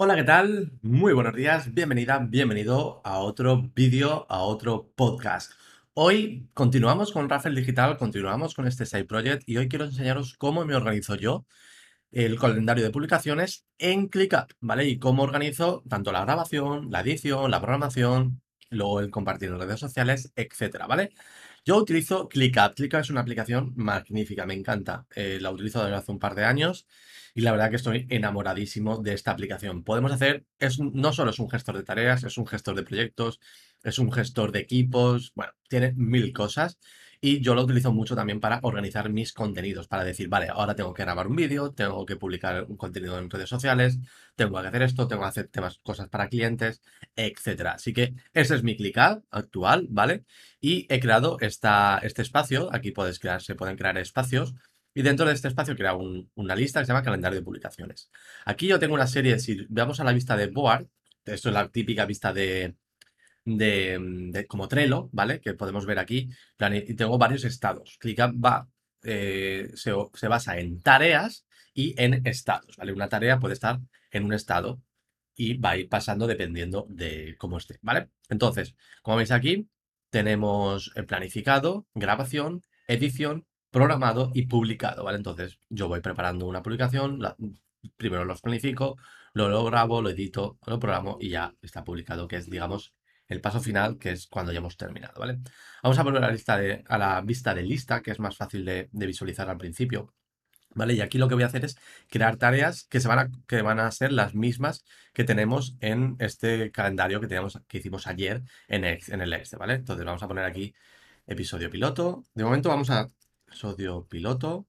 Hola, ¿qué tal? Muy buenos días, bienvenida, bienvenido a otro vídeo, a otro podcast. Hoy continuamos con Rafael Digital, continuamos con este side project y hoy quiero enseñaros cómo me organizo yo el calendario de publicaciones en ClickUp, ¿vale? Y cómo organizo tanto la grabación, la edición, la programación, luego el compartir en redes sociales, etcétera, ¿vale? Yo utilizo ClickUp. ClickUp es una aplicación magnífica, me encanta. Eh, la utilizo desde hace un par de años y la verdad que estoy enamoradísimo de esta aplicación. Podemos hacer, es, no solo es un gestor de tareas, es un gestor de proyectos, es un gestor de equipos, bueno, tiene mil cosas y yo lo utilizo mucho también para organizar mis contenidos, para decir, vale, ahora tengo que grabar un vídeo, tengo que publicar un contenido en redes sociales, tengo que hacer esto, tengo que hacer temas, cosas para clientes, etcétera. Así que ese es mi ClickUp actual, ¿vale? Y he creado esta, este espacio, aquí puedes crear, se pueden crear espacios, y dentro de este espacio he creado una lista que se llama calendario de publicaciones. Aquí yo tengo una serie, si vamos a la vista de Board, esto es la típica vista de, de, como Trello, ¿vale? Que podemos ver aquí. Y tengo varios estados. Clica va, eh, se, se, basa en tareas y en estados, ¿vale? Una tarea puede estar en un estado y va a ir pasando dependiendo de cómo esté, ¿vale? Entonces, como veis aquí, tenemos el planificado, grabación, edición, programado y publicado, ¿vale? Entonces, yo voy preparando una publicación, primero los planifico, luego lo grabo, lo edito, lo programo y ya está publicado, que es, digamos, el paso final, que es cuando ya hemos terminado, ¿vale? Vamos a volver a la, vista de lista, que es más fácil de, visualizar al principio. ¿Vale? Y aquí lo que voy a hacer es crear tareas que, se van a, que van a ser las mismas que tenemos en este calendario que, tenemos, que hicimos ayer en el, en el Excel, ¿vale? Entonces vamos a poner aquí episodio piloto. De momento vamos a episodio piloto.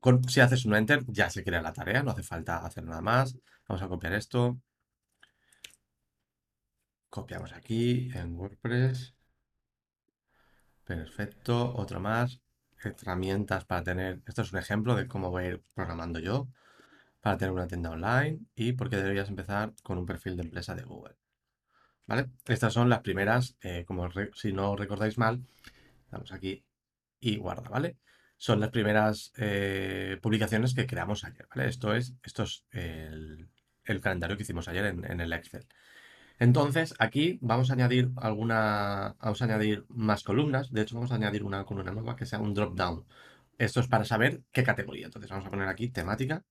Con, si haces un enter ya se crea la tarea, no hace falta hacer nada más. Vamos a copiar esto. Copiamos aquí en WordPress. Perfecto. Otro más. Herramientas para tener. Esto es un ejemplo de cómo voy a ir programando yo. Para tener una tienda online. Y porque deberías empezar con un perfil de empresa de Google. ¿Vale? Estas son las primeras. Eh, como si no recordáis mal. Damos aquí y guarda, ¿vale? Son las primeras eh, publicaciones que creamos ayer, ¿vale? Esto es, esto es el, calendario que hicimos ayer en el Excel. Entonces, aquí vamos a añadir alguna, vamos a añadir más columnas. De hecho, vamos a añadir una columna nueva que sea un drop down. Esto es para saber qué categoría. Entonces, vamos a poner aquí temática,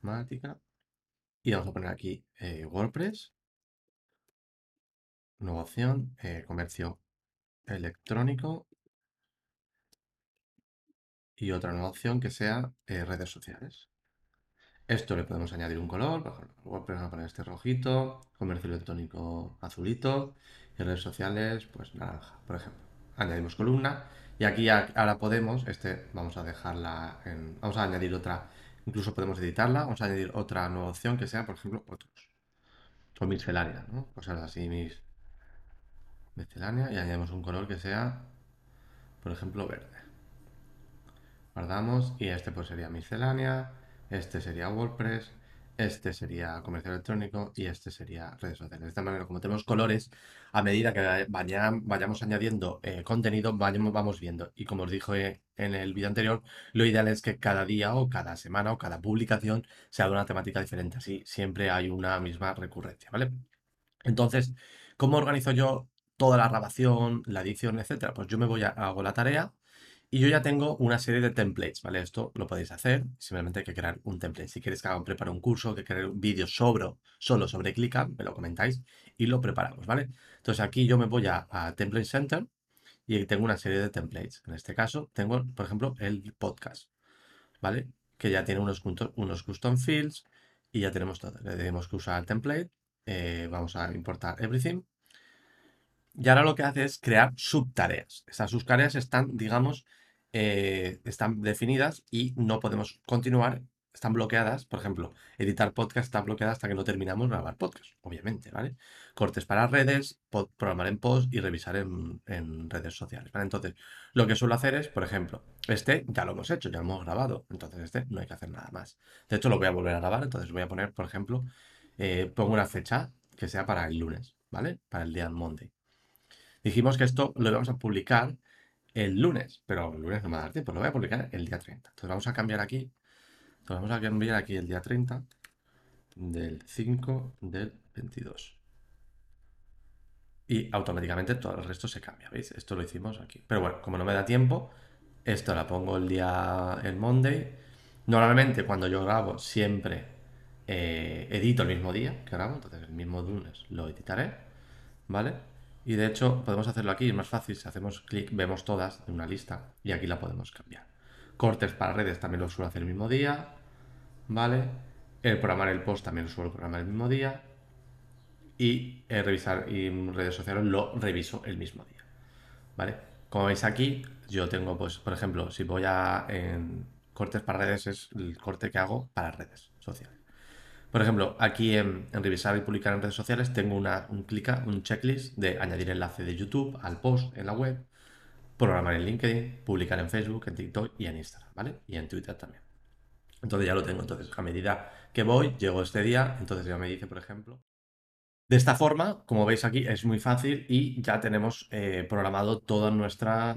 temática, y vamos a poner aquí eh, WordPress, nueva opción, eh, comercio electrónico y otra nueva opción que sea eh, redes sociales. Esto le podemos añadir un color, por ejemplo, vamos a poner este rojito, comercio electrónico azulito y redes sociales, pues naranja, por ejemplo. Añadimos columna y aquí ahora podemos, este vamos a dejarla en, vamos a añadir otra, incluso podemos editarla, vamos a añadir otra nueva opción que sea, por ejemplo, otros. O miscelánea, ¿no? Cosas así, mis miscelánea y añadimos un color que sea, por ejemplo, verde. Guardamos y este pues sería miscelánea este sería WordPress, este sería comercio electrónico y este sería redes sociales. De esta manera, como tenemos colores, a medida que vayamos añadiendo eh, contenido, vamos viendo. Y como os dije en el vídeo anterior, lo ideal es que cada día o cada semana o cada publicación sea de una temática diferente. Así siempre hay una misma recurrencia, ¿vale? Entonces, ¿cómo organizo yo toda la grabación, la edición, etcétera? Pues yo me voy a hago la tarea y yo ya tengo una serie de templates, ¿vale? Esto lo podéis hacer, simplemente hay que crear un template. Si queréis que haga, prepare un curso, que cree un vídeo sobre, solo sobre ClickUp, me lo comentáis y lo preparamos, ¿vale? Entonces aquí yo me voy a, Template Center y tengo una serie de templates. En este caso tengo, por ejemplo, el podcast, ¿vale? Que ya tiene unos, unos custom fields y ya tenemos todo. Le tenemos que usar el template, eh, vamos a importar everything. Y ahora lo que hace es crear subtareas. Estas subtareas están, digamos, eh, están definidas y no podemos continuar, están bloqueadas. Por ejemplo, editar podcast está bloqueada hasta que no terminamos grabar podcast, obviamente. Cortes para redes, programar en post y revisar en, redes sociales, ¿vale? Entonces, lo que suelo hacer es, por ejemplo, este ya lo hemos hecho, ya lo hemos grabado, entonces este no hay que hacer nada más. De hecho, lo voy a volver a grabar, entonces voy a poner, por ejemplo, eh, pongo una fecha que sea para el lunes, ¿vale? Para el día Monday. Dijimos que esto lo íbamos a publicar el lunes, pero el lunes no me va a dar tiempo, lo voy a publicar el día 30. Entonces vamos a cambiar aquí, entonces vamos a cambiar aquí el día 30, del 5 del 22. Y automáticamente todo el resto se cambia, ¿veis? Esto lo hicimos aquí. Pero bueno, como no me da tiempo, esto la pongo el día, el Monday. Normalmente cuando yo grabo siempre eh, edito el mismo día que grabo, entonces el mismo lunes lo editaré, ¿vale? Y de hecho podemos hacerlo aquí, es más fácil, si hacemos clic vemos todas en una lista y aquí la podemos cambiar. Cortes para redes también lo suelo hacer el mismo día, ¿vale? El programar el post también lo suelo programar el mismo día. Y eh, revisar y redes sociales lo reviso el mismo día, ¿vale? Como veis aquí, yo tengo, pues, por ejemplo, si voy a en cortes para redes, es el corte que hago para redes sociales. Por ejemplo, aquí en, revisar y publicar en redes sociales tengo una, un, clica, un checklist de añadir enlace de YouTube al post en la web, programar en LinkedIn, publicar en Facebook, en TikTok y en Instagram, ¿vale? Y en Twitter también. Entonces ya lo tengo. Entonces, a medida que voy, llego este día, entonces ya me dice, por ejemplo, de esta forma, como veis aquí, es muy fácil y ya tenemos eh, programado todo nuestro,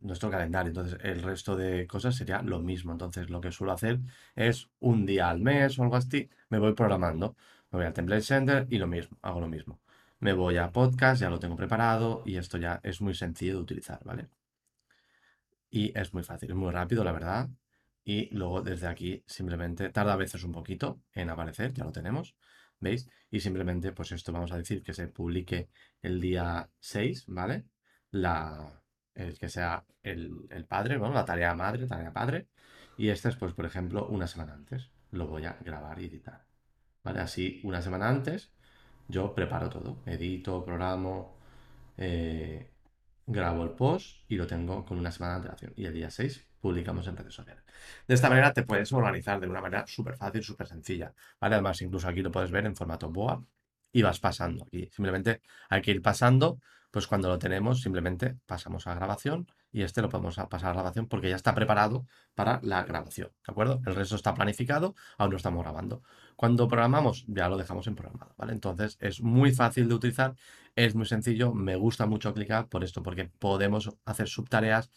nuestro calendario. Entonces, el resto de cosas sería lo mismo. Entonces, lo que suelo hacer es un día al mes o algo así, me voy programando. Me voy al Template Center y lo mismo, hago lo mismo. Me voy a podcast, ya lo tengo preparado y esto ya es muy sencillo de utilizar, ¿vale? Y es muy fácil, es muy rápido, la verdad. Y luego desde aquí simplemente tarda a veces un poquito en aparecer, ya lo tenemos. ¿Veis? Y simplemente, pues esto vamos a decir que se publique el día 6, ¿vale? La, el que sea el, padre, bueno, la tarea madre, tarea padre. Y este es, pues, por ejemplo, una semana antes. Lo voy a grabar y editar. ¿Vale? Así, una semana antes, yo preparo todo. Edito, programo, eh, grabo el post y lo tengo con una semana de antelación. Y el día 6 publicamos en redes sociales. De esta manera te puedes organizar de una manera súper fácil, súper sencilla. ¿vale? Además, incluso aquí lo puedes ver en formato BOA y vas pasando aquí. Simplemente hay que ir pasando, pues cuando lo tenemos, simplemente pasamos a grabación y este lo podemos pasar a grabación porque ya está preparado para la grabación, ¿de acuerdo? El resto está planificado, aún no estamos grabando. Cuando programamos, ya lo dejamos en programado, ¿vale? Entonces es muy fácil de utilizar, es muy sencillo, me gusta mucho clicar por esto, porque podemos hacer subtareas,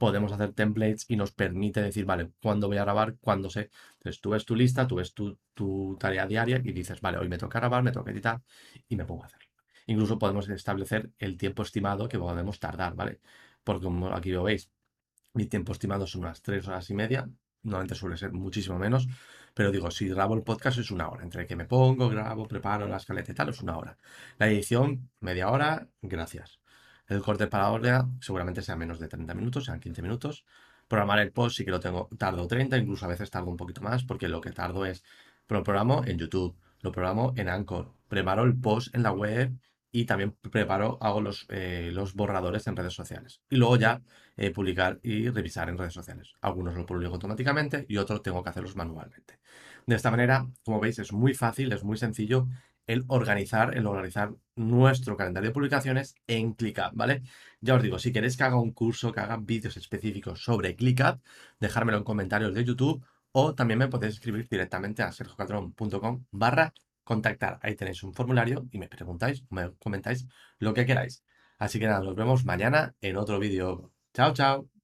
podemos hacer templates y nos permite decir, vale, ¿cuándo voy a grabar? ¿Cuándo sé? Entonces tú ves tu lista, tú ves tu, tarea diaria y dices, vale, hoy me toca grabar, me toca editar y me pongo a hacerlo. Incluso podemos establecer el tiempo estimado que podemos tardar, ¿vale? porque como aquí lo veis, mi tiempo estimado son unas 3 horas y media, normalmente suele ser muchísimo menos, pero digo, si grabo el podcast es una hora, entre que me pongo, grabo, preparo la escaleta y tal, es una hora. La edición, media hora, gracias. El corte para ahora seguramente sea menos de 30 minutos, sean 15 minutos. Programar el post sí que lo tengo, tardo 30, incluso a veces tardo un poquito más, porque lo que tardo es, lo programo en YouTube, lo programo en Anchor, preparo el post en la web y también preparo, hago los, eh, los borradores en redes sociales. Y luego ya eh, publicar y revisar en redes sociales. Algunos lo publico automáticamente y otros tengo que hacerlos manualmente. De esta manera, como veis, es muy fácil, es muy sencillo el organizar, el organizar nuestro calendario de publicaciones en ClickUp, ¿vale? Ya os digo, si queréis que haga un curso, que haga vídeos específicos sobre ClickUp, dejármelo en comentarios de YouTube o también me podéis escribir directamente a sergiocatrón.com barra contactar. Ahí tenéis un formulario y me preguntáis, me comentáis lo que queráis. Así que nada, nos vemos mañana en otro vídeo. Chao, chao.